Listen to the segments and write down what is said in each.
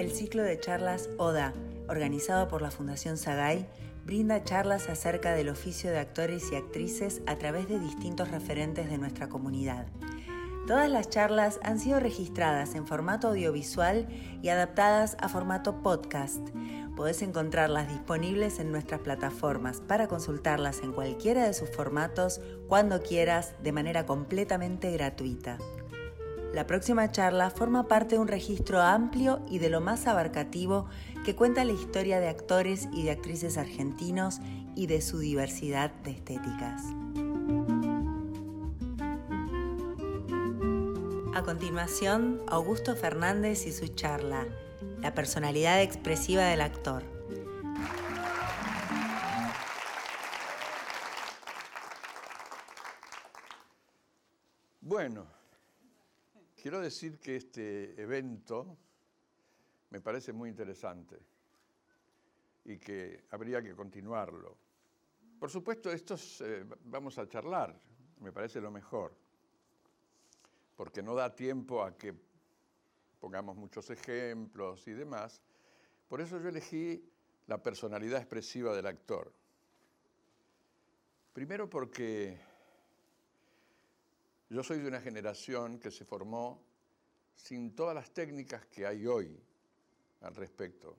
El ciclo de charlas ODA, organizado por la Fundación Sagay, brinda charlas acerca del oficio de actores y actrices a través de distintos referentes de nuestra comunidad. Todas las charlas han sido registradas en formato audiovisual y adaptadas a formato podcast. Podés encontrarlas disponibles en nuestras plataformas para consultarlas en cualquiera de sus formatos cuando quieras de manera completamente gratuita. La próxima charla forma parte de un registro amplio y de lo más abarcativo que cuenta la historia de actores y de actrices argentinos y de su diversidad de estéticas. A continuación, Augusto Fernández y su charla, La personalidad expresiva del actor. Bueno. Quiero decir que este evento me parece muy interesante y que habría que continuarlo. Por supuesto, estos eh, vamos a charlar, me parece lo mejor, porque no da tiempo a que pongamos muchos ejemplos y demás. Por eso yo elegí la personalidad expresiva del actor. Primero porque yo soy de una generación que se formó sin todas las técnicas que hay hoy al respecto.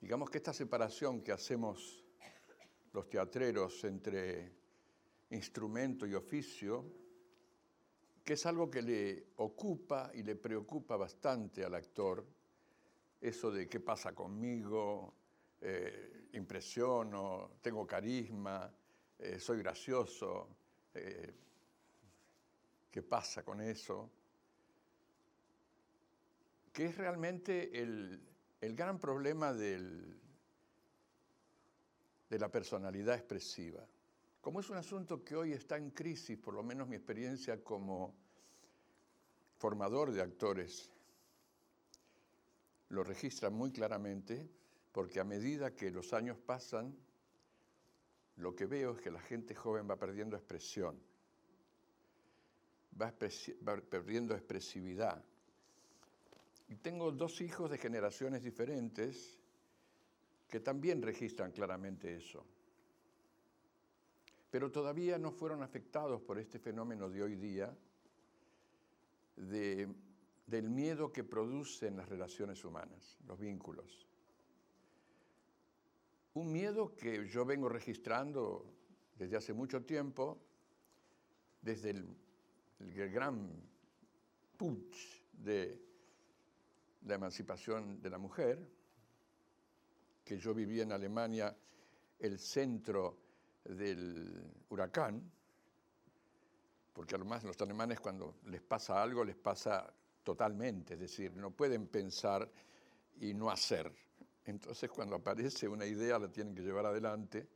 Digamos que esta separación que hacemos los teatreros entre instrumento y oficio, que es algo que le ocupa y le preocupa bastante al actor, eso de qué pasa conmigo, eh, impresiono, tengo carisma, eh, soy gracioso, eh, qué pasa con eso, que es realmente el, gran problema del, de la personalidad expresiva. Como es un asunto que hoy está en crisis, por lo menos mi experiencia como formador de actores lo registra muy claramente, porque a medida que los años pasan, lo que veo es que la gente joven va perdiendo expresión, va, perdiendo expresividad. Y tengo dos hijos de generaciones diferentes que también registran claramente eso. Pero todavía no fueron afectados por este fenómeno de hoy día, del miedo que producen las relaciones humanas, los vínculos. Un miedo que yo vengo registrando desde hace mucho tiempo, desde el, gran putsch de la emancipación de la mujer, que yo vivía en Alemania, el centro del huracán, porque además los alemanes cuando les pasa algo les pasa totalmente, es decir, no pueden pensar y no hacer. Entonces cuando aparece una idea la tienen que llevar adelante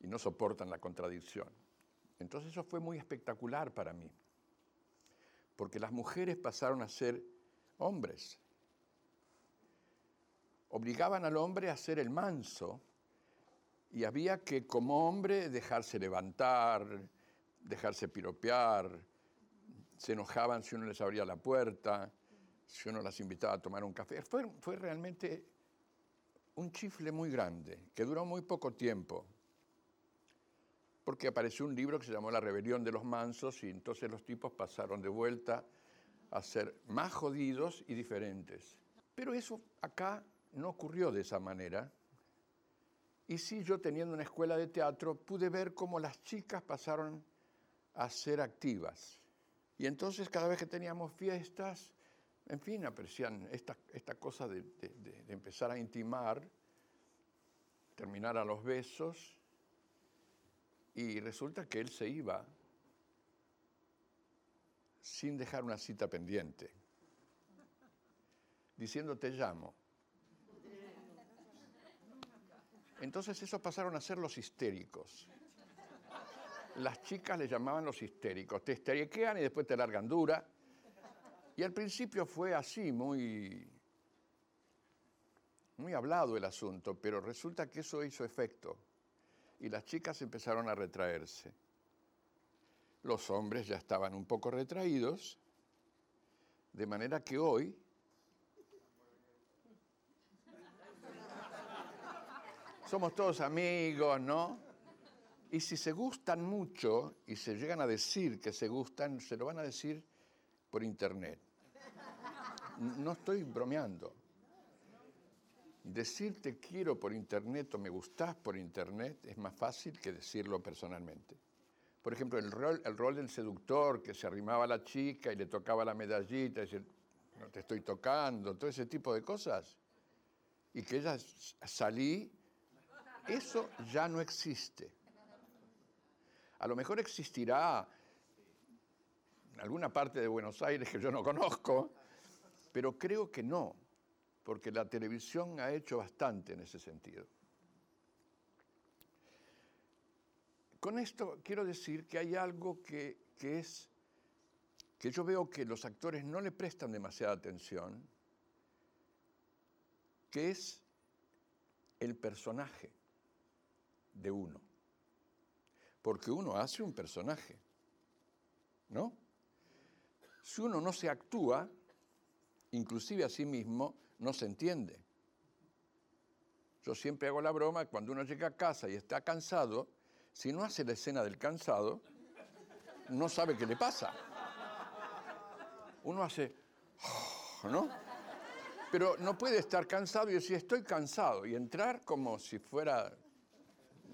y no soportan la contradicción. Entonces eso fue muy espectacular para mí, porque las mujeres pasaron a ser hombres. Obligaban al hombre a ser el manso y había que como hombre dejarse levantar, dejarse piropear, se enojaban si uno les abría la puerta, si uno las invitaba a tomar un café. Fue, fue realmente un chifle muy grande, que duró muy poco tiempo, porque apareció un libro que se llamó La rebelión de los mansos y entonces los tipos pasaron de vuelta a ser más jodidos y diferentes. Pero eso acá no ocurrió de esa manera. Y sí, yo teniendo una escuela de teatro, pude ver cómo las chicas pasaron a ser activas. Y entonces cada vez que teníamos fiestas, en fin, aprecian esta, esta cosa de, empezar a intimar, terminar a los besos, y resulta que él se iba sin dejar una cita pendiente, diciendo te llamo. Entonces esos pasaron a ser los histéricos. Las chicas le llamaban los histéricos. Te histeriquean y después te largan dura. Y al principio fue así, muy, muy hablado el asunto, pero resulta que eso hizo efecto y las chicas empezaron a retraerse. Los hombres ya estaban un poco retraídos, de manera que hoy somos todos amigos, ¿no? Y si se gustan mucho y se llegan a decir que se gustan, se lo van a decir por internet. No estoy bromeando. Decir te quiero por internet o me gustás por internet es más fácil que decirlo personalmente. Por ejemplo, el rol, el rol del seductor que se arrimaba a la chica y le tocaba la medallita y decía, no te estoy tocando, todo ese tipo de cosas. Y que ella salí, eso ya no existe. A lo mejor existirá en alguna parte de Buenos Aires que yo no conozco, pero creo que no, porque la televisión ha hecho bastante en ese sentido. Con esto quiero decir que hay algo que, es que yo veo que los actores no le prestan demasiada atención, que es el personaje de uno. Porque uno hace un personaje, ¿no? Si uno no se actúa, inclusive a sí mismo, no se entiende. Yo siempre hago la broma, cuando uno llega a casa y está cansado, si no hace la escena del cansado, no sabe qué le pasa. Uno hace, ¿no? Pero no puede estar cansado y decir, estoy cansado, y entrar como si fuera,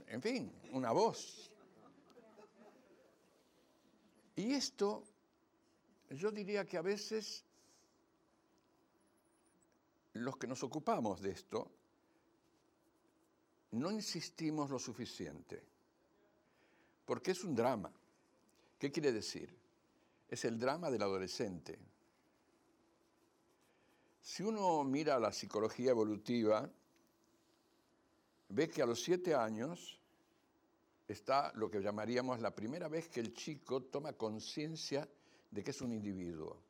en fin, una voz. Y esto, yo diría que a veces los que nos ocupamos de esto, no insistimos lo suficiente porque es un drama. ¿Qué quiere decir? Es el drama del adolescente. Si uno mira la psicología evolutiva, ve que a los siete años está lo que llamaríamos la primera vez que el chico toma conciencia de que es un individuo.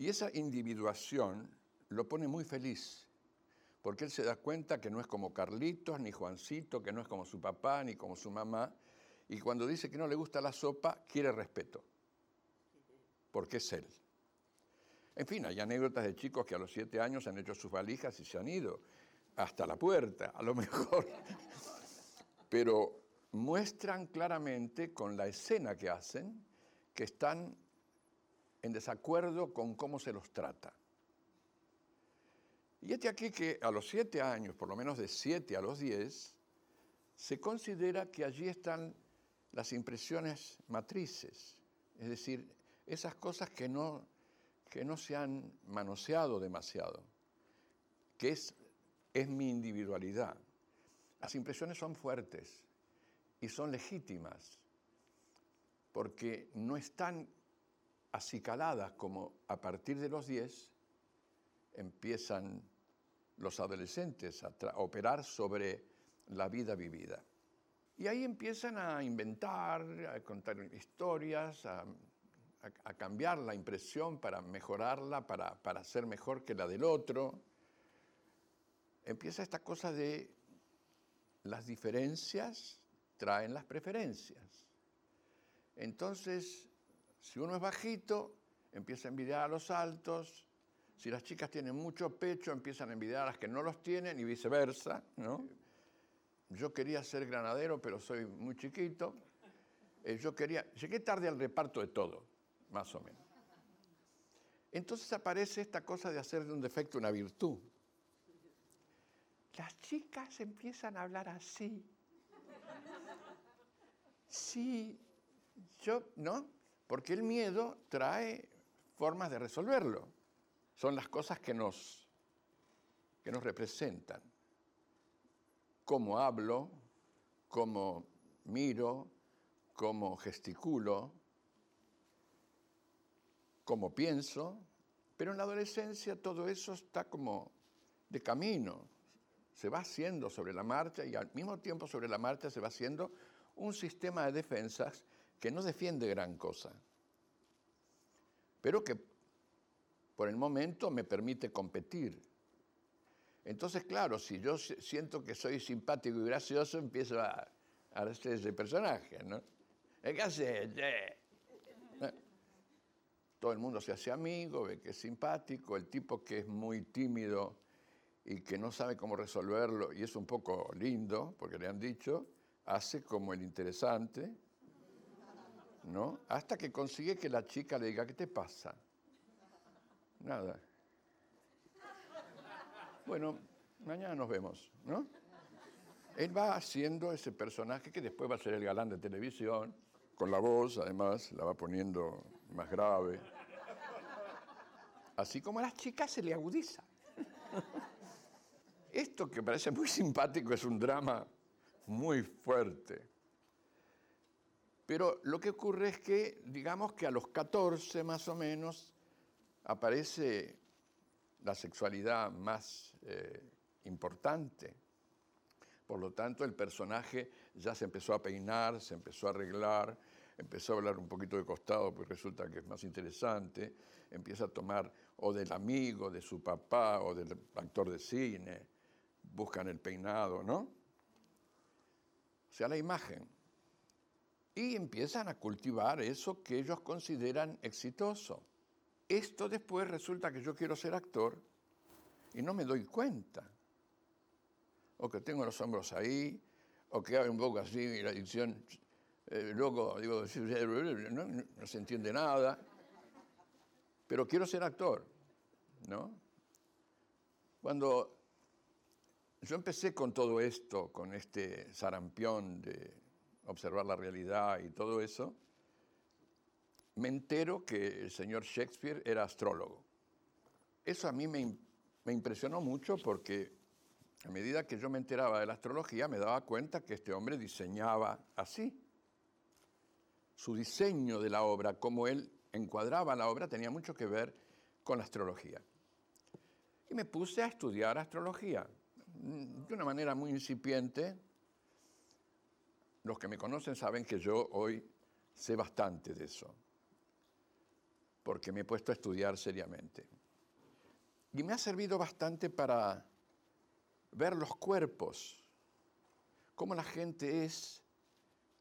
Y esa individuación lo pone muy feliz porque él se da cuenta que no es como Carlitos, ni Juancito, que no es como su papá, ni como su mamá, y cuando dice que no le gusta la sopa, quiere respeto, porque es él. En fin, hay anécdotas de chicos que a los siete años han hecho sus valijas y se han ido hasta la puerta, a lo mejor. Pero muestran claramente con la escena que hacen que están en desacuerdo con cómo se los trata. Y este aquí que a los siete años, por lo menos de siete a los diez, se considera que allí están las impresiones matrices, es decir, esas cosas que no, que no se han manoseado demasiado, que es, es mi individualidad. Las impresiones son fuertes y son legítimas, porque no están acicaladas como a partir de los diez empiezan los adolescentes a, operar sobre la vida vivida. Y ahí empiezan a inventar, a contar historias, a, cambiar la impresión para mejorarla, para, para ser mejor que la del otro. Empieza esta cosa de las diferencias traen las preferencias. Entonces, si uno es bajito, empieza a envidiar a los altos, si las chicas tienen mucho pecho, empiezan a envidiar a las que no los tienen y viceversa, ¿no? Yo quería ser granadero, pero soy muy chiquito. Eh, yo quería, llegué tarde al reparto de todo, más o menos. Entonces aparece esta cosa de hacer de un defecto una virtud. Las chicas empiezan a hablar así. Sí, yo, ¿no? Porque el miedo trae formas de resolverlo. Son las cosas que nos, que nos representan. Cómo hablo, cómo miro, cómo gesticulo, cómo pienso, pero en la adolescencia todo eso está como de camino, se va haciendo sobre la marcha y al mismo tiempo sobre la marcha se va haciendo un sistema de defensas que no defiende gran cosa, pero que por el momento me permite competir. Entonces, claro, si yo siento que soy simpático y gracioso, empiezo a, hacer ese personaje, ¿no? ¿Qué haces? Eh, todo el mundo se hace amigo, ve que es simpático, el tipo que es muy tímido y que no sabe cómo resolverlo, y es un poco lindo, porque le han dicho, hace como el interesante, ¿no? Hasta que consigue que la chica le diga, ¿qué te pasa? Nada. Bueno, mañana nos vemos, ¿no? Él va haciendo ese personaje que después va a ser el galán de televisión, con la voz, además, la va poniendo más grave. Así como a las chicas se le agudiza. Esto que parece muy simpático es un drama muy fuerte. Pero lo que ocurre es que, digamos que a los 14 más o menos, aparece la sexualidad más eh, importante. Por lo tanto, el personaje ya se empezó a peinar, se empezó a arreglar, empezó a hablar un poquito de costado, pues resulta que es más interesante, empieza a tomar o del amigo, de su papá o del actor de cine, buscan el peinado, ¿no? O sea, la imagen. Y empiezan a cultivar eso que ellos consideran exitoso. Esto después resulta que yo quiero ser actor y no me doy cuenta. O que tengo los hombros ahí, o que hago un poco así y la dicción, eh, luego digo, no, no se entiende nada, pero quiero ser actor, ¿no? Cuando yo empecé con todo esto, con este sarampión de observar la realidad y todo eso, me entero que el señor Shakespeare era astrólogo. Eso a mí me, me impresionó mucho porque a medida que yo me enteraba de la astrología me daba cuenta que este hombre diseñaba así. Su diseño de la obra, cómo él encuadraba la obra, tenía mucho que ver con la astrología. Y me puse a estudiar astrología de una manera muy incipiente. Los que me conocen saben que yo hoy sé bastante de eso, porque me he puesto a estudiar seriamente. Y me ha servido bastante para ver los cuerpos, cómo la gente es,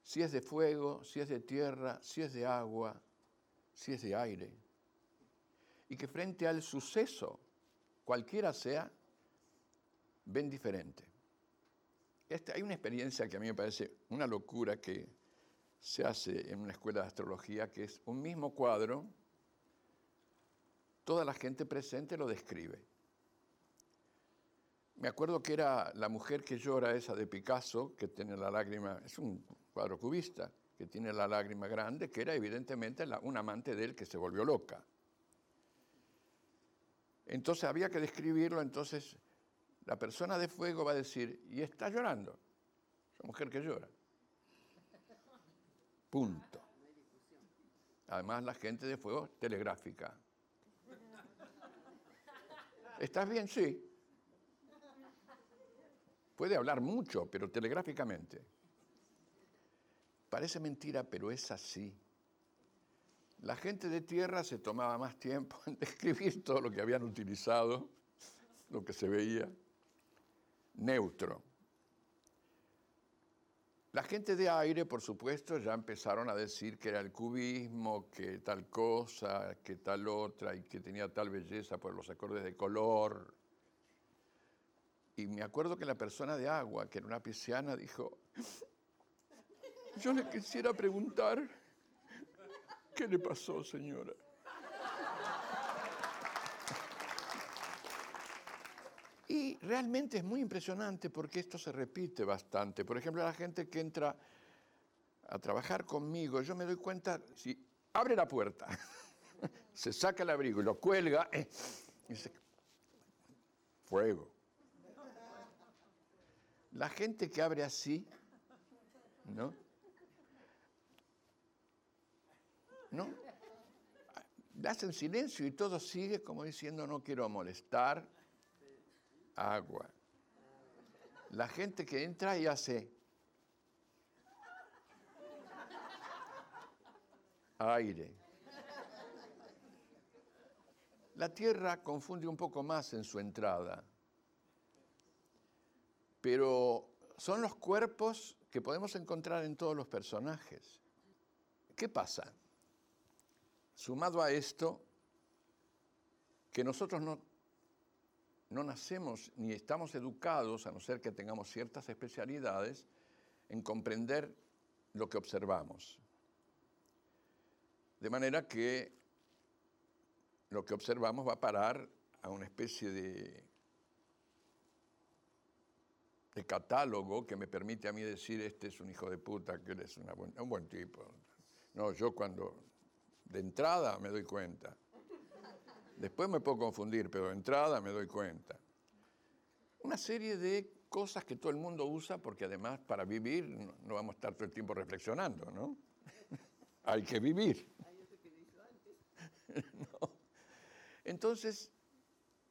si es de fuego, si es de tierra, si es de agua, si es de aire. Y que frente al suceso, cualquiera sea, ven diferente. Este, hay una experiencia que a mí me parece una locura que se hace en una escuela de astrología, que es un mismo cuadro, toda la gente presente lo describe. Me acuerdo que era la mujer que llora, esa de Picasso, que tiene la lágrima, es un cuadro cubista, que tiene la lágrima grande, que era evidentemente un amante de él que se volvió loca. Entonces había que describirlo, entonces la persona de fuego va a decir, y está llorando. Esa mujer que llora. Punto. Además, la gente de fuego telegráfica. ¿Estás bien? Sí. Puede hablar mucho, pero telegráficamente. Parece mentira, pero es así. La gente de tierra se tomaba más tiempo en describir todo lo que habían utilizado, lo que se veía neutro. La gente de aire, por supuesto, ya empezaron a decir que era el cubismo, que tal cosa, que tal otra, y que tenía tal belleza por los acordes de color. Y me acuerdo que la persona de agua, que era una pisciana, dijo, yo le quisiera preguntar, ¿qué le pasó, señora? Y realmente es muy impresionante porque esto se repite bastante. Por ejemplo, la gente que entra a trabajar conmigo, yo me doy cuenta, si abre la puerta, se saca el abrigo y lo cuelga, eh, y dice, fuego. La gente que abre así, ¿no? ¿No? Hacen silencio y todo sigue como diciendo no quiero molestar, agua. La gente que entra y hace aire. La tierra confunde un poco más en su entrada, pero son los cuerpos que podemos encontrar en todos los personajes. ¿Qué pasa? Sumado a esto, que nosotros no, no nacemos ni estamos educados, a no ser que tengamos ciertas especialidades, en comprender lo que observamos. De manera que lo que observamos va a parar a una especie de, catálogo que me permite a mí decir, este es un hijo de puta, que él es un buen tipo. No, yo cuando de entrada me doy cuenta. Después me puedo confundir, pero de entrada me doy cuenta. Una serie de cosas que todo el mundo usa porque además para vivir no, vamos a estar todo el tiempo reflexionando, ¿no? Hay que vivir. Entonces,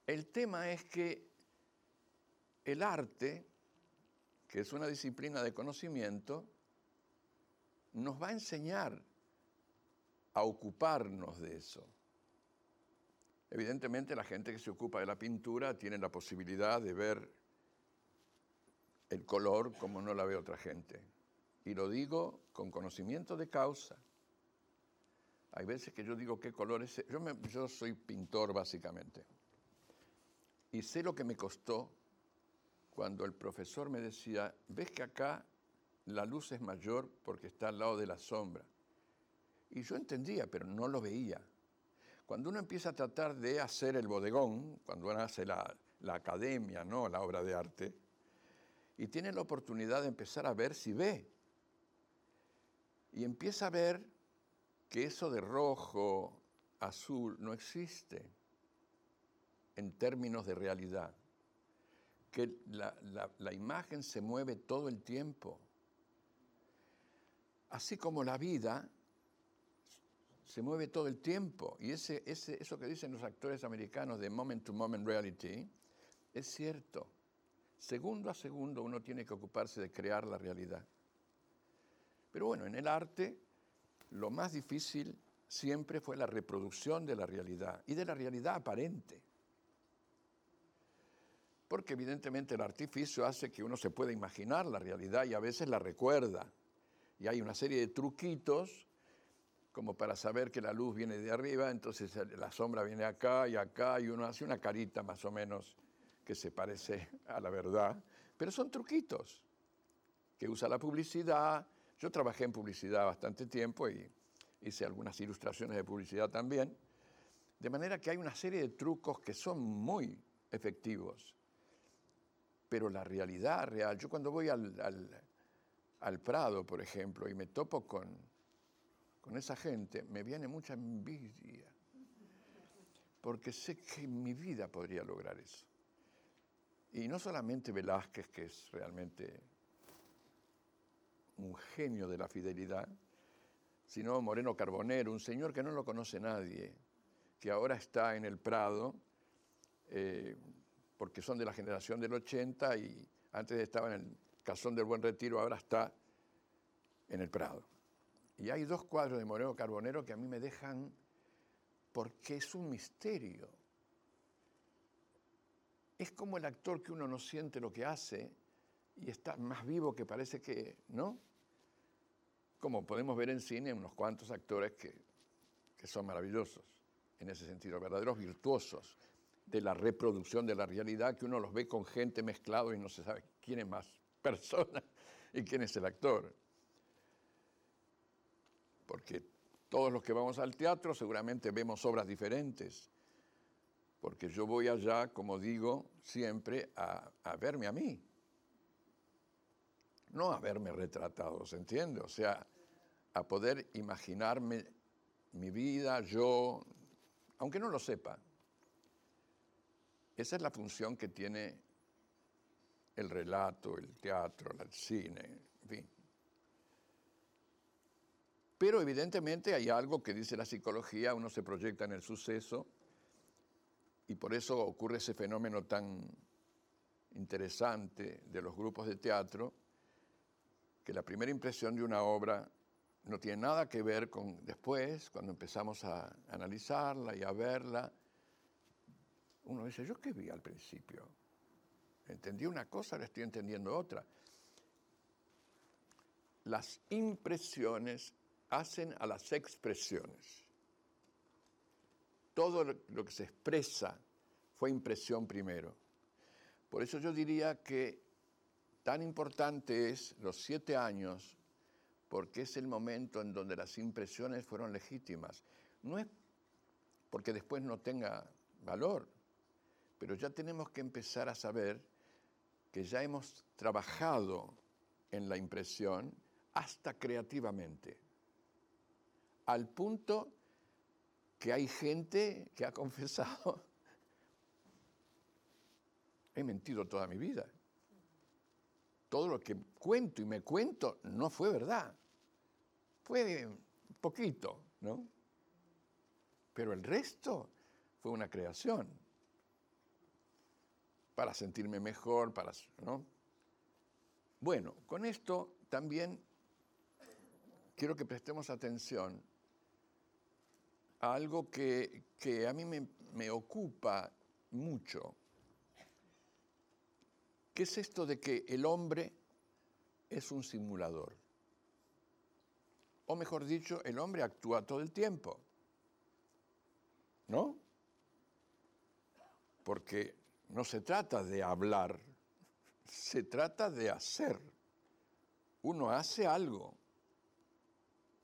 el tema es que el arte, que es una disciplina de conocimiento, nos va a enseñar a ocuparnos de eso. Evidentemente la gente que se ocupa de la pintura tiene la posibilidad de ver el color como no la ve otra gente. Y lo digo con conocimiento de causa. Hay veces que yo digo qué color es. Yo, yo soy pintor básicamente. Y sé lo que me costó cuando el profesor me decía, ves que acá la luz es mayor porque está al lado de la sombra. Y yo entendía, pero no lo veía. Cuando uno empieza a tratar de hacer el bodegón, cuando uno hace la, academia, ¿no? la obra de arte, y tiene la oportunidad de empezar a ver si ve. Y empieza a ver que eso de rojo, azul, no existe en términos de realidad. Que la, imagen se mueve todo el tiempo. Así como la vida se mueve todo el tiempo. Y ese, ese, eso que dicen los actores americanos de moment to moment reality es cierto. Segundo a segundo uno tiene que ocuparse de crear la realidad. Pero bueno, en el arte lo más difícil siempre fue la reproducción de la realidad y de la realidad aparente. Porque evidentemente el artificio hace que uno se pueda imaginar la realidad y a veces la recuerda. Y hay una serie de truquitos como para saber que la luz viene de arriba, entonces la sombra viene acá y acá y uno hace una carita más o menos que se parece a la verdad, pero son truquitos que usa la publicidad. Yo trabajé en publicidad bastante tiempo y hice algunas ilustraciones de publicidad también, de manera que hay una serie de trucos que son muy efectivos. Pero la realidad real, yo cuando voy al, al Prado, por ejemplo, y me topo con con esa gente, me viene mucha envidia, porque sé que en mi vida podría lograr eso. Y no solamente Velázquez, que es realmente un genio de la fidelidad, sino Moreno Carbonero, un señor que no lo conoce nadie, que ahora está en el Prado, eh, porque son de la generación del 80 y antes estaba en el Casón del Buen Retiro, ahora está en el Prado. Y hay dos cuadros de Moreno Carbonero que a mí me dejan porque es un misterio. Es como el actor que uno no siente lo que hace y está más vivo que parece que, ¿no? Como podemos ver en cine unos cuantos actores que, que son maravillosos, en ese sentido, verdaderos virtuosos de la reproducción de la realidad, que uno los ve con gente mezclado y no se sabe quién es más persona y quién es el actor porque todos los que vamos al teatro seguramente vemos obras diferentes, porque yo voy allá, como digo siempre, a, verme a mí, no a verme retratado, ¿se entiende? O sea, a poder imaginarme mi vida, yo, aunque no lo sepa. Esa es la función que tiene el relato, el teatro, el cine, en fin. Pero evidentemente hay algo que dice la psicología, uno se proyecta en el suceso y por eso ocurre ese fenómeno tan interesante de los grupos de teatro, que la primera impresión de una obra no tiene nada que ver con después, cuando empezamos a analizarla y a verla. Uno dice, ¿yo qué vi al principio? Entendí una cosa, ahora estoy entendiendo otra. Las impresiones hacen a las expresiones. Todo lo que se expresa fue impresión primero. Por eso yo diría que tan importante es los siete años, porque es el momento en donde las impresiones fueron legítimas. No es porque después no tenga valor, pero ya tenemos que empezar a saber que ya hemos trabajado en la impresión hasta creativamente, al punto que hay gente que ha confesado, he mentido toda mi vida. Todo lo que cuento y me cuento no fue verdad. Fue poquito, ¿no? Pero el resto fue una creación. Para sentirme mejor, para, ¿no? Bueno, con esto también quiero que prestemos atención algo que, a mí me, me ocupa mucho, que es esto de que el hombre es un simulador. O mejor dicho, el hombre actúa todo el tiempo. ¿No? Porque no se trata de hablar, se trata de hacer. Uno hace algo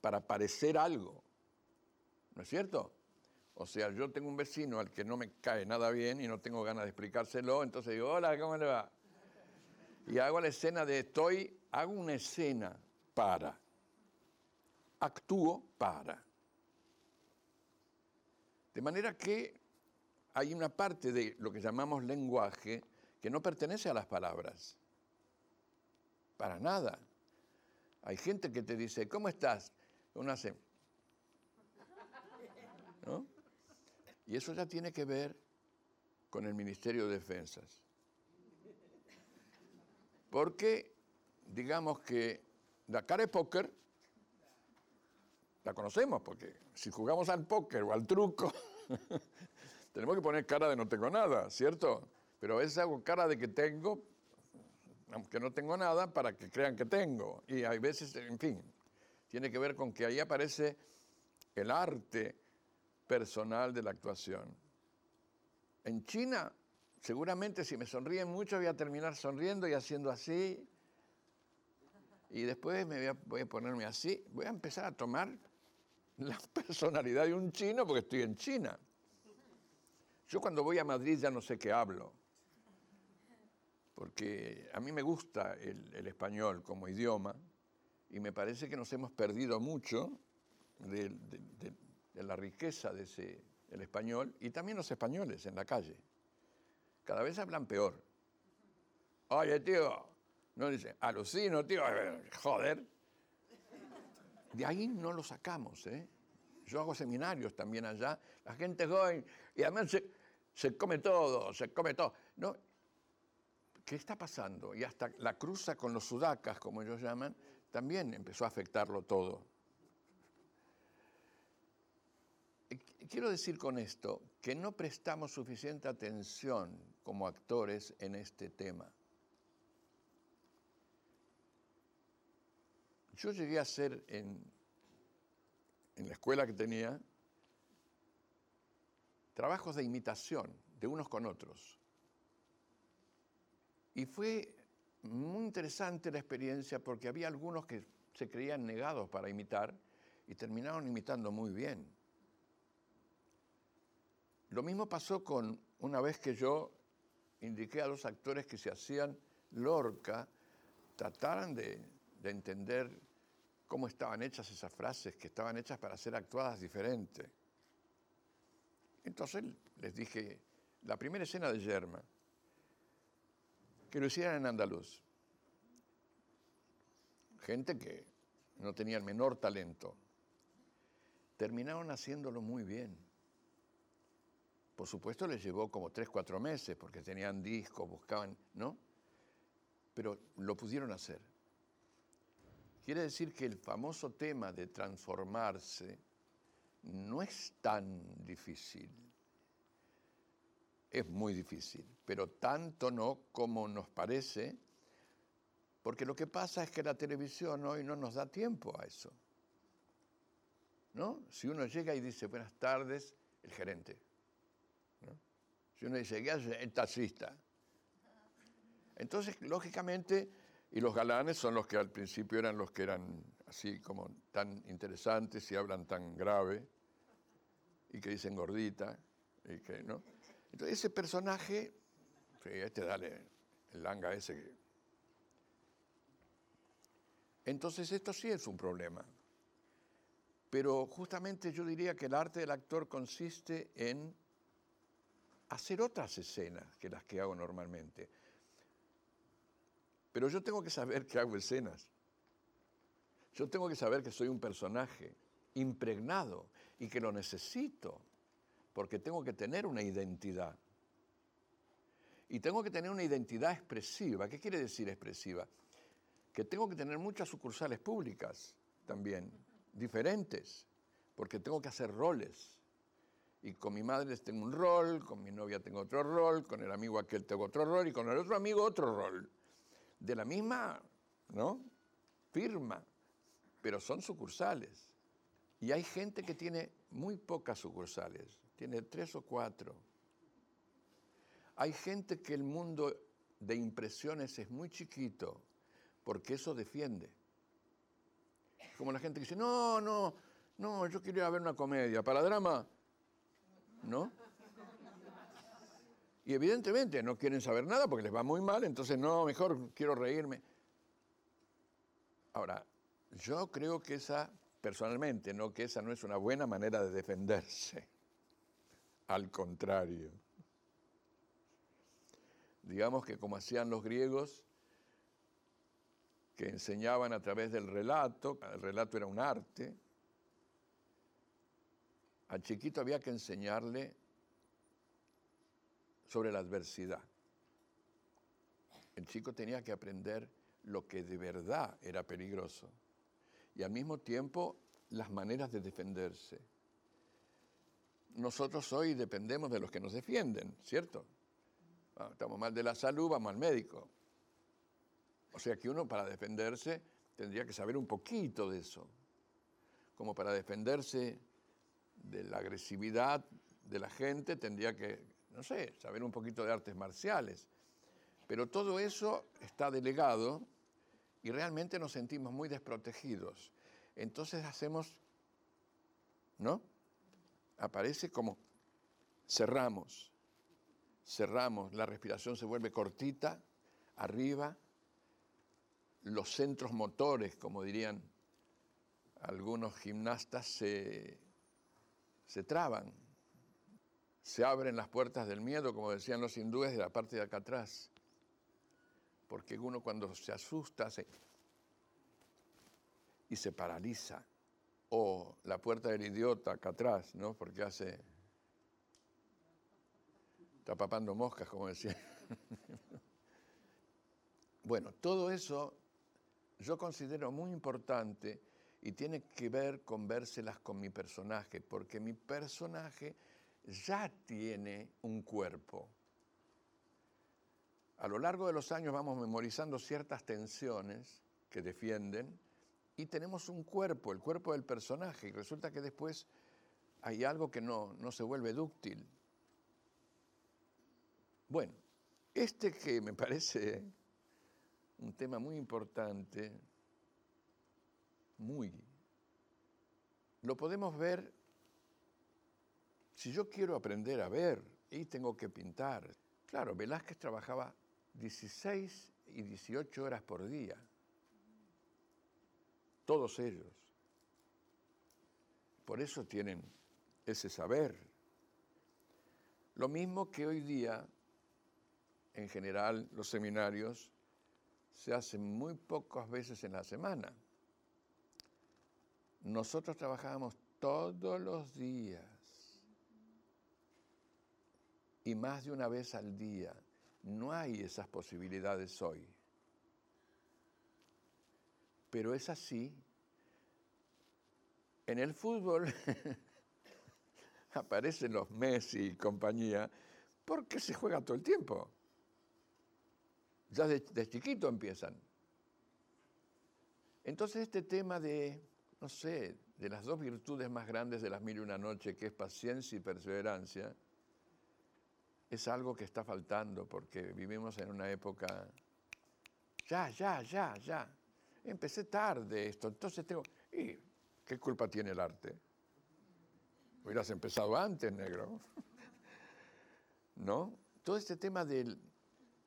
para parecer algo. ¿No es cierto? O sea, yo tengo un vecino al que no me cae nada bien y no tengo ganas de explicárselo, entonces digo, hola, ¿cómo le va? Y hago la escena de estoy, hago una escena para, actúo para. De manera que hay una parte de lo que llamamos lenguaje que no pertenece a las palabras. Para nada. Hay gente que te dice, ¿cómo estás? Uno hace, y eso ya tiene que ver con el Ministerio de Defensas. Porque, digamos que la cara de póker la conocemos, porque si jugamos al póker o al truco, tenemos que poner cara de no tengo nada, ¿cierto? Pero a veces hago cara de que tengo, aunque no tengo nada, para que crean que tengo. Y hay veces, en fin, tiene que ver con que ahí aparece el arte personal de la actuación. En China, seguramente si me sonríen mucho voy a terminar sonriendo y haciendo así. Y después me voy a, ponerme así. Voy a empezar a tomar la personalidad de un chino porque estoy en China. Yo cuando voy a Madrid ya no sé qué hablo, porque a mí me gusta el, español como idioma y me parece que nos hemos perdido mucho de, de la riqueza de ese, el español y también los españoles en la calle. Cada vez hablan peor. Oye, tío, no dice, alucino, tío, joder. De ahí no lo sacamos, ¿eh? Yo hago seminarios también allá, la gente joven, y además se, se come todo, se come todo. No, ¿Qué está pasando? Y hasta la cruza con los sudacas, como ellos llaman, también empezó a afectarlo todo. Quiero decir con esto que no prestamos suficiente atención como actores en este tema. Yo llegué a hacer en, en la escuela que tenía trabajos de imitación de unos con otros. Y fue muy interesante la experiencia porque había algunos que se creían negados para imitar y terminaron imitando muy bien. Lo mismo pasó con una vez que yo indiqué a los actores que se hacían Lorca, trataran de, entender cómo estaban hechas esas frases, que estaban hechas para ser actuadas diferente. Entonces les dije, la primera escena de Yerma, que lo hicieran en andaluz. Gente que no tenía el menor talento. Terminaron haciéndolo muy bien. Por supuesto les llevó como tres, cuatro meses porque tenían discos, buscaban, ¿no? Pero lo pudieron hacer. Quiere decir que el famoso tema de transformarse no es tan difícil. Es muy difícil, pero tanto no como nos parece, porque lo que pasa es que la televisión hoy no nos da tiempo a eso. ¿No? Si uno llega y dice, buenas tardes, el gerente. Si uno dice, ¿qué hace taxista? Entonces, lógicamente, y los galanes son los que al principio eran los que eran así como tan interesantes y hablan tan grave y que dicen gordita y que no. Entonces ese personaje, este dale el langa ese. Entonces esto sí es un problema. Pero justamente yo diría que el arte del actor consiste en hacer otras escenas que las que hago normalmente. Pero yo tengo que saber que hago escenas. Yo tengo que saber que soy un personaje impregnado y que lo necesito, porque tengo que tener una identidad. Y tengo que tener una identidad expresiva. ¿Qué quiere decir expresiva? Que tengo que tener muchas sucursales públicas también, diferentes, porque tengo que hacer roles. Y con mi madre tengo un rol, con mi novia tengo otro rol, con el amigo aquel tengo otro rol y con el otro amigo otro rol. De la misma, ¿no? Firma, pero son sucursales. Y hay gente que tiene muy pocas sucursales, tiene tres o cuatro. Hay gente que el mundo de impresiones es muy chiquito, porque eso defiende. Como la gente que dice, no, no, no, yo quiero ir a ver una comedia. Para drama, ¿no? Y evidentemente no quieren saber nada porque les va muy mal, entonces no, mejor quiero reírme. Ahora, yo creo que esa, personalmente, no que esa no es una buena manera de defenderse. Al contrario. Digamos que como hacían los griegos, que enseñaban a través del relato, el relato era un arte, al chiquito había que enseñarle sobre la adversidad. El chico tenía que aprender lo que de verdad era peligroso y al mismo tiempo las maneras de defenderse. Nosotros hoy dependemos de los que nos defienden, ¿cierto? Ah, estamos mal de la salud, vamos al médico. O sea que uno para defenderse tendría que saber un poquito de eso, como para defenderse de la agresividad de la gente tendría que, no sé, saber un poquito de artes marciales. Pero todo eso está delegado y realmente nos sentimos muy desprotegidos. Entonces hacemos, ¿no? Aparece como cerramos, cerramos, la respiración se vuelve cortita, arriba, los centros motores, como dirían algunos gimnastas, se, se traban, se abren las puertas del miedo, como decían los hindúes, de la parte de acá atrás porque uno cuando se asusta y se paraliza, o la puerta del idiota acá atrás, ¿no? Porque hace, está papando moscas, como decía. bueno, todo eso yo considero muy importante y tiene que ver con vérselas con mi personaje, porque mi personaje ya tiene un cuerpo a lo largo de los años vamos memorizando ciertas tensiones que defienden y tenemos un cuerpo, el cuerpo del personaje, y resulta que después hay algo que no, no se vuelve dúctil. Bueno, este que me parece un tema muy importante, muy, lo podemos ver si yo quiero aprender a ver y tengo que pintar. Claro, Velázquez trabajaba 16 y 18 horas por día. Todos ellos. Por eso tienen ese saber. Lo mismo que hoy día, en general, los seminarios se hacen muy pocas veces en la semana. Nosotros trabajábamos todos los días y más de una vez al día. No hay esas posibilidades hoy. Pero es así. En el fútbol aparecen los Messi y compañía porque se juega todo el tiempo. Ya de, de chiquito empiezan. Entonces este tema de, no sé, de las dos virtudes más grandes de las mil y una noche, que es paciencia y perseverancia, es algo que está faltando porque vivimos en una época ya, ya, ya, ya. Empecé tarde esto, entonces tengo... ¿Y qué culpa tiene el arte? Hubieras empezado antes, negro. ¿No? Todo este tema del,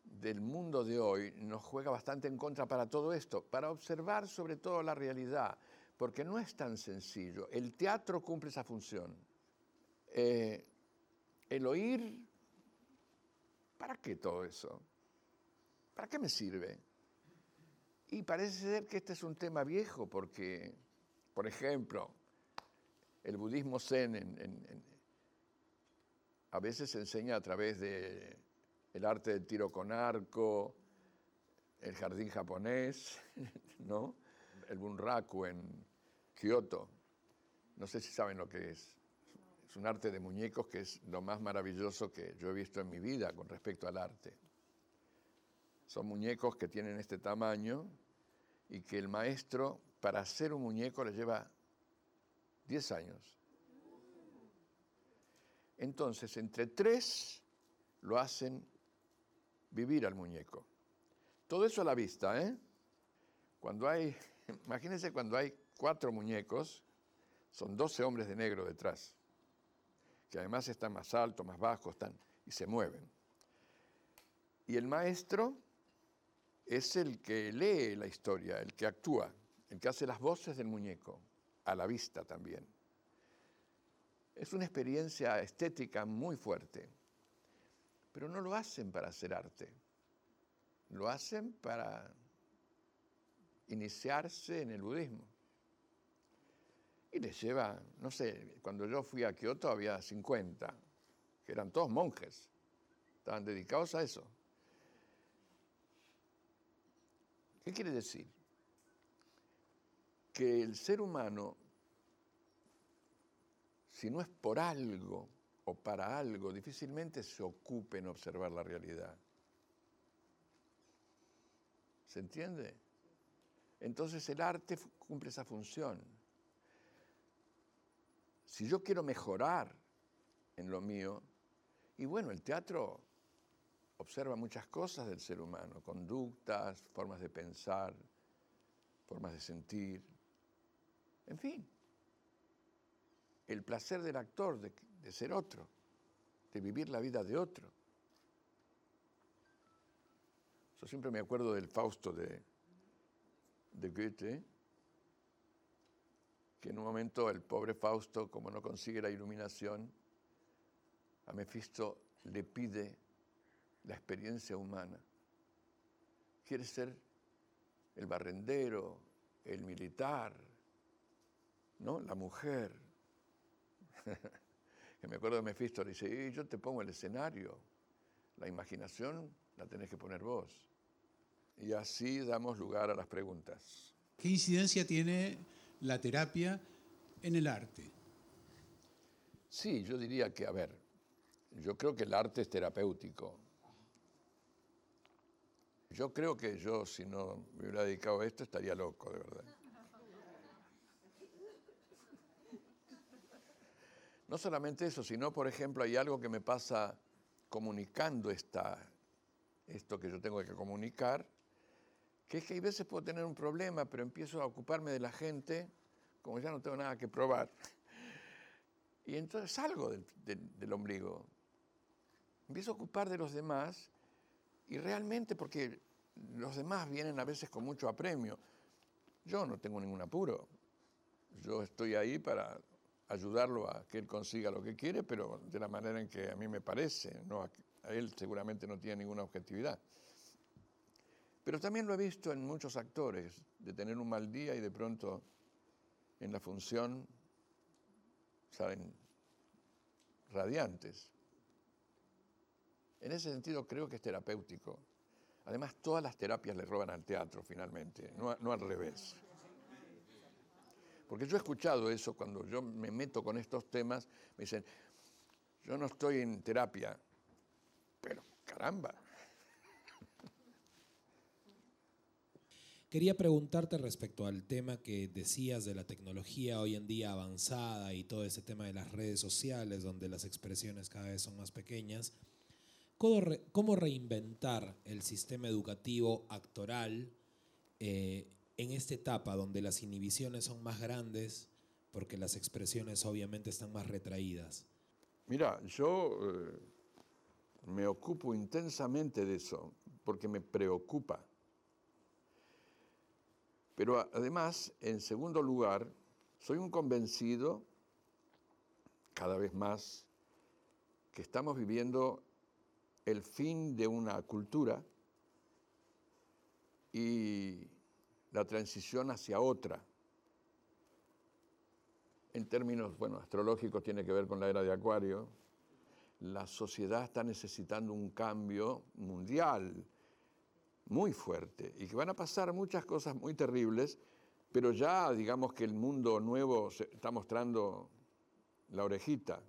del mundo de hoy nos juega bastante en contra para todo esto, para observar sobre todo la realidad, porque no es tan sencillo. El teatro cumple esa función. Eh, el oír, ¿para qué todo eso? ¿Para qué me sirve? Y parece ser que este es un tema viejo, porque, por ejemplo, el budismo zen a veces se enseña a través de el arte del tiro con arco, el jardín japonés, ¿no? el bunraku en Kioto. No sé si saben lo que es. Es un arte de muñecos que es lo más maravilloso que yo he visto en mi vida con respecto al arte. Son muñecos que tienen este tamaño y que el maestro, para hacer un muñeco, le lleva 10 años. Entonces, entre tres lo hacen vivir al muñeco. Todo eso a la vista, ¿eh? Cuando hay, imagínense cuando hay cuatro muñecos, son 12 hombres de negro detrás, que además están más altos, más bajos, están, y se mueven. Y el maestro es el que lee la historia, el que actúa, el que hace las voces del muñeco, a la vista también. Es una experiencia estética muy fuerte pero no lo hacen para hacer arte, lo hacen para iniciarse en el budismo. Y les lleva, no sé, cuando yo fui a Kioto había 50, que eran todos monjes, estaban dedicados a eso. ¿Qué quiere decir? Que el ser humano, si no es por algo, o para algo, difícilmente se ocupe en observar la realidad. ¿Se entiende? Entonces el arte cumple esa función. Si yo quiero mejorar en lo mío, y bueno, el teatro observa muchas cosas del ser humano, conductas, formas de pensar, formas de sentir, en fin. El placer del actor de, ser otro, de vivir la vida de otro. Yo siempre me acuerdo del Fausto de, de Goethe, en un momento el pobre Fausto, como no consigue la iluminación, a Mefisto le pide la experiencia humana. Quiere ser el barrendero, el militar, ¿no? la mujer. que me acuerdo de Mephisto, dice, yo te pongo el escenario, la imaginación la tenés que poner vos. Y así damos lugar a las preguntas. ¿Qué incidencia tiene la terapia en el arte? Sí, yo diría que, a ver, yo creo que el arte es terapéutico. Yo creo que yo, si no me hubiera dedicado a esto, estaría loco, de verdad. No solamente eso, sino, por ejemplo, hay algo que me pasa comunicando esta, esto que yo tengo que comunicar, que es que hay veces puedo tener un problema, pero empiezo a ocuparme de la gente, como ya no tengo nada que probar. Y entonces salgo del, del ombligo. Empiezo a ocupar de los demás y realmente porque los demás vienen a veces con mucho apremio. Yo no tengo ningún apuro. Yo estoy ahí para ayudarlo a que él consiga lo que quiere, pero de la manera en que a mí me parece, no a, él seguramente no tiene ninguna objetividad. Pero también lo he visto en muchos actores, de tener un mal día y de pronto en la función salen radiantes. En ese sentido creo que es terapéutico. Además, todas las terapias le roban al teatro finalmente, no, no al revés. Porque yo he escuchado eso cuando yo me meto con estos temas, me dicen, yo no estoy en terapia, pero caramba. Quería preguntarte respecto al tema que decías de la tecnología hoy en día avanzada y todo ese tema de las redes sociales, donde las expresiones cada vez son más pequeñas. ¿Cómo, reinventar el sistema educativo actoral eh, en esta etapa donde las inhibiciones son más grandes porque las expresiones obviamente están más retraídas? Mira, yo eh, me ocupo intensamente de eso porque me preocupa. Pero además, en segundo lugar, soy un convencido cada vez más que estamos viviendo el fin de una cultura y la transición hacia otra. En términos, bueno, astrológicos tiene que ver con la era de Acuario. La sociedad está necesitando un cambio mundial muy fuerte y que van a pasar muchas cosas muy terribles, pero ya digamos que el mundo nuevo está mostrando la orejita.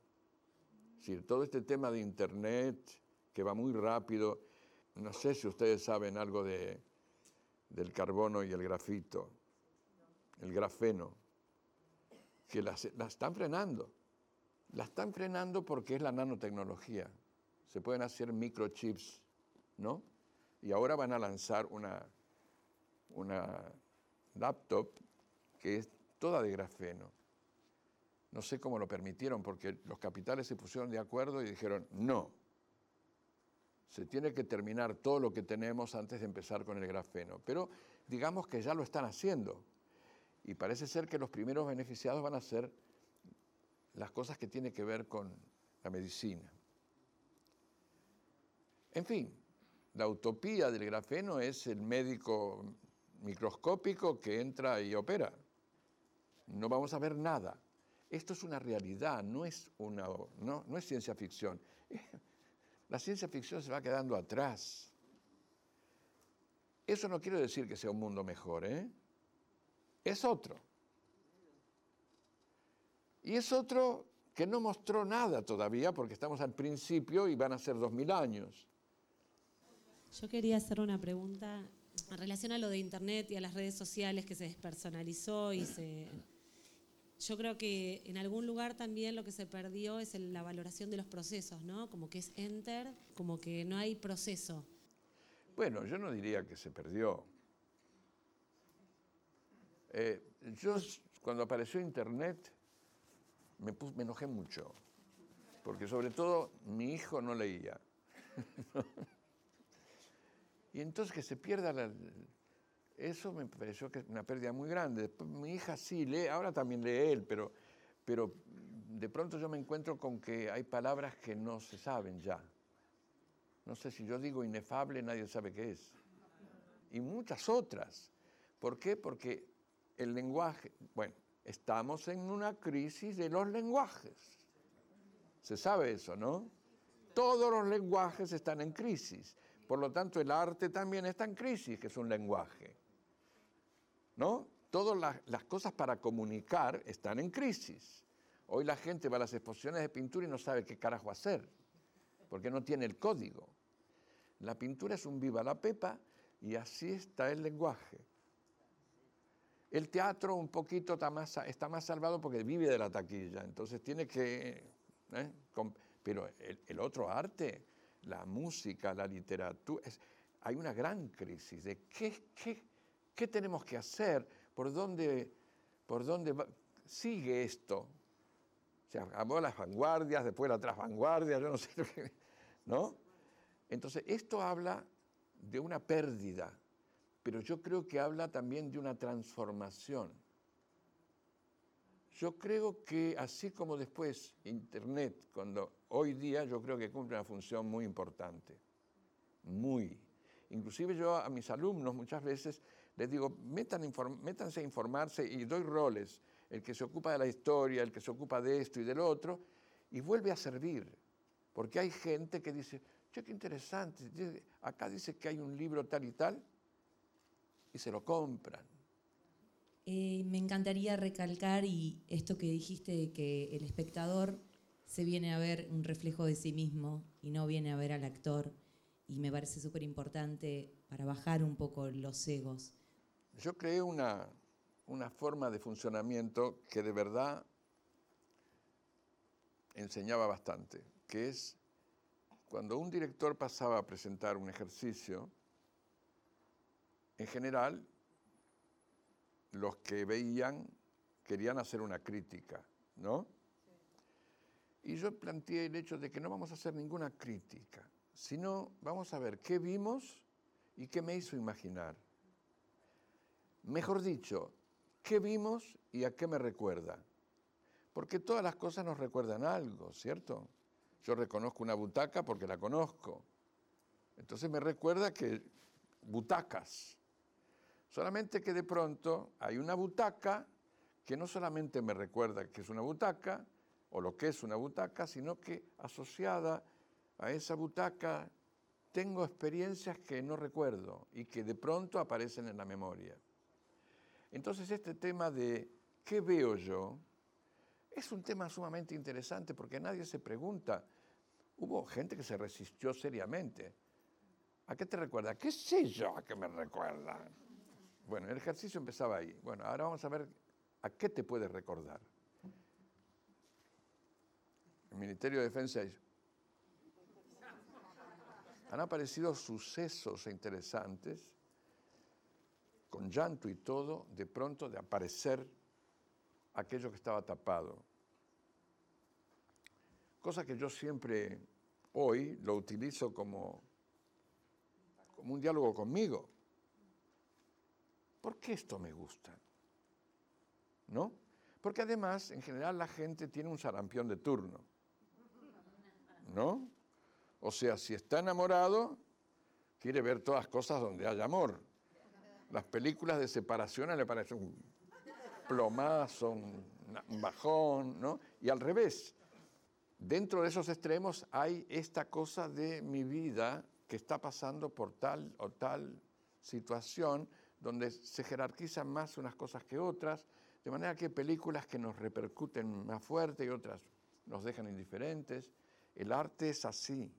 Es todo este tema de Internet que va muy rápido, no sé si ustedes saben algo de, del carbono y el grafito, el grafeno, que están frenando. La están frenando porque es la nanotecnología. Se pueden hacer microchips, ¿no? Y ahora van a lanzar una, una laptop que es toda de grafeno. No sé cómo lo permitieron, porque los capitales se pusieron de acuerdo y dijeron, no, se tiene que terminar todo lo que tenemos antes de empezar con el grafeno. Pero digamos que ya lo están haciendo. Y parece ser que los primeros beneficiados van a ser las cosas que tienen que ver con la medicina. En fin, la utopía del grafeno es el médico microscópico que entra y opera. No vamos a ver nada. Esto es una realidad, no es, una, no, no es ciencia ficción. La ciencia ficción se va quedando atrás. Eso no quiere decir que sea un mundo mejor, ¿eh? Es otro. Y es otro que no mostró nada todavía porque estamos al principio y van a ser dos mil años. Yo quería hacer una pregunta en relación a lo de Internet y a las redes sociales que se despersonalizó y se... Yo creo que en algún lugar también lo que se perdió es la valoración de los procesos, ¿no? Como que es enter, como que no hay proceso. Bueno, yo no diría que se perdió. Eh, yo cuando apareció Internet me, me enojé mucho, porque sobre todo mi hijo no leía. Y entonces que se pierda la, eso me pareció que una pérdida muy grande. mi hija sí lee, ahora también lee él, pero, pero de pronto yo me encuentro con que hay palabras que no se saben ya. No sé si yo digo inefable, nadie sabe qué es. Y muchas otras. ¿Por qué? Porque el lenguaje, bueno, estamos en una crisis de los lenguajes. Se sabe eso, ¿no? Todos los lenguajes están en crisis. Por lo tanto, el arte también está en crisis, que es un lenguaje. ¿No? Todas las, cosas para comunicar están en crisis. Hoy la gente va a las exposiciones de pintura y no sabe qué carajo hacer, porque no tiene el código. La pintura es un viva la pepa y así está el lenguaje. El teatro un poquito está más, salvado porque vive de la taquilla, entonces tiene que... ¿eh? Pero el otro arte, la música, la literatura. hay una gran crisis de qué, qué, qué, tenemos que hacer, por dónde, por dónde sigue esto. O sea, habló las vanguardias, después las vanguardias, yo no sé, ¿no? Entonces, esto habla de una pérdida, pero yo creo que habla también de una transformación. Yo creo que así como después Internet, cuando hoy día yo creo que cumple una función muy importante, muy. Inclusive yo a mis alumnos muchas veces les digo, métanse a informarse y doy roles, el que se ocupa de la historia, el que se ocupa de esto y del otro, y vuelve a servir. Porque hay gente que dice, che, qué interesante, acá dice que hay un libro tal y tal, y se lo compran eh, me encantaría recalcar y esto que dijiste de que el espectador se viene a ver un reflejo de sí mismo y no viene a ver al actor y me parece súper importante para bajar un poco los egos. Yo creé una, una forma de funcionamiento que de verdad enseñaba bastante, que es cuando un director pasaba a presentar un ejercicio, en general los que veían querían hacer una crítica, ¿no? Y yo planteé el hecho de que no vamos a hacer ninguna crítica, sino vamos a ver qué vimos y qué me hizo imaginar. Mejor dicho, qué vimos y a qué me recuerda. Porque todas las cosas nos recuerdan algo, ¿cierto? Yo reconozco una butaca porque la conozco. Entonces me recuerda que butacas. Solamente que de pronto hay una butaca que no solamente me recuerda que es una butaca o lo que es una butaca, sino que asociada a esa butaca tengo experiencias que no recuerdo y que de pronto aparecen en la memoria. Entonces este tema de ¿qué veo yo? Es un tema sumamente interesante porque nadie se pregunta. Hubo gente que se resistió seriamente. ¿A qué te recuerda? ¿Qué sé yo a qué me recuerda? Bueno, el ejercicio empezaba ahí. Bueno, ahora vamos a ver a qué te puede recordar. El Ministerio de Defensa han aparecido sucesos interesantes, con llanto y todo, de pronto de aparecer aquello que estaba tapado. Cosa que yo siempre hoy lo utilizo como, como un diálogo conmigo. ¿Por qué esto me gusta? ¿No? Porque además, en general, la gente tiene un sarampión de turno. ¿No? O sea, si está enamorado, quiere ver todas cosas donde haya amor. Las películas de separación le parecen un plomazo, un bajón, ¿no? Y al revés, dentro de esos extremos hay esta cosa de mi vida que está pasando por tal o tal situación donde se jerarquizan más unas cosas que otras, de manera que películas que nos repercuten más fuerte y otras nos dejan indiferentes. El arte es así.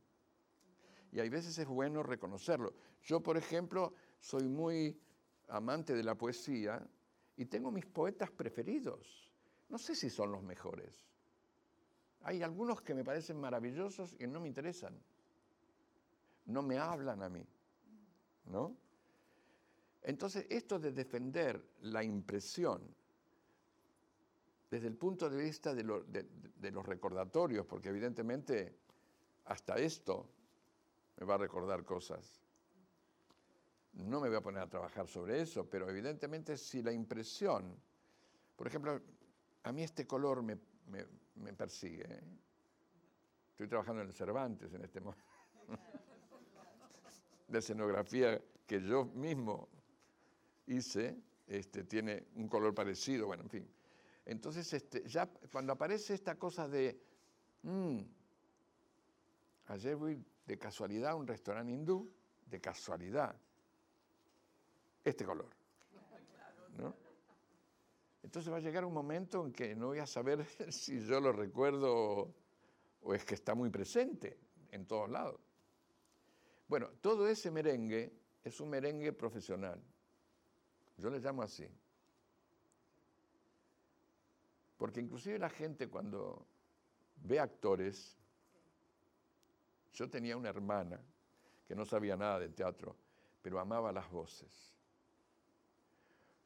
Y hay veces es bueno reconocerlo. Yo, por ejemplo, soy muy amante de la poesía y tengo mis poetas preferidos. No sé si son los mejores. Hay algunos que me parecen maravillosos y no me interesan. No me hablan a mí. ¿No? Entonces, esto de defender la impresión desde el punto de vista de, los recordatorios, porque evidentemente hasta esto me va a recordar cosas. No me voy a poner a trabajar sobre eso, pero evidentemente si la impresión, por ejemplo, a mí este color me, persigue. ¿eh? Estoy trabajando en el Cervantes en este momento. de escenografía que yo mismo hice, este, tiene un color parecido, bueno, en fin. Entonces, este, ya cuando aparece esta cosa de, mm, ayer voy de casualidad a un restaurante hindú, de casualidad, este color. ¿no? Entonces va a llegar un momento en que no voy a saber si yo lo recuerdo o es que está muy presente en todos lados. Bueno, todo ese merengue es un merengue profesional. Yo le llamo así. Porque inclusive la gente cuando ve actores, yo tenía una hermana que no sabía nada de teatro, pero amaba las voces.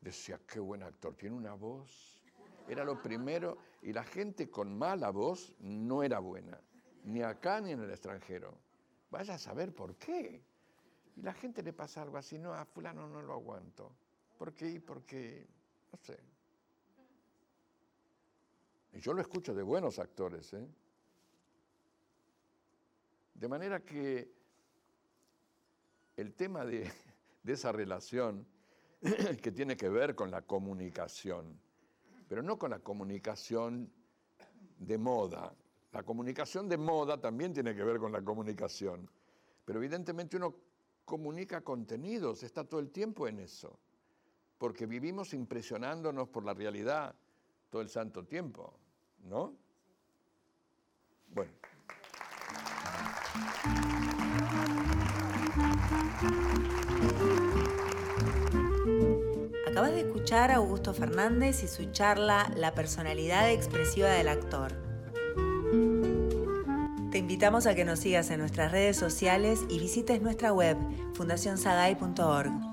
Decía, qué buen actor, tiene una voz. Era lo primero, y la gente con mala voz no era buena, ni acá ni en el extranjero. Vaya a saber por qué. Y la gente le pasa algo así, no, a fulano no lo aguanto. ¿Por qué? Porque, no sé. Y yo lo escucho de buenos actores, ¿eh? De manera que el tema de, de esa relación que tiene que ver con la comunicación, pero no con la comunicación de moda. La comunicación de moda también tiene que ver con la comunicación, pero evidentemente uno comunica contenidos, está todo el tiempo en eso porque vivimos impresionándonos por la realidad todo el santo tiempo, ¿no? Bueno. Acabas de escuchar a Augusto Fernández y su charla La personalidad expresiva del actor. Te invitamos a que nos sigas en nuestras redes sociales y visites nuestra web fundacionsagay.org.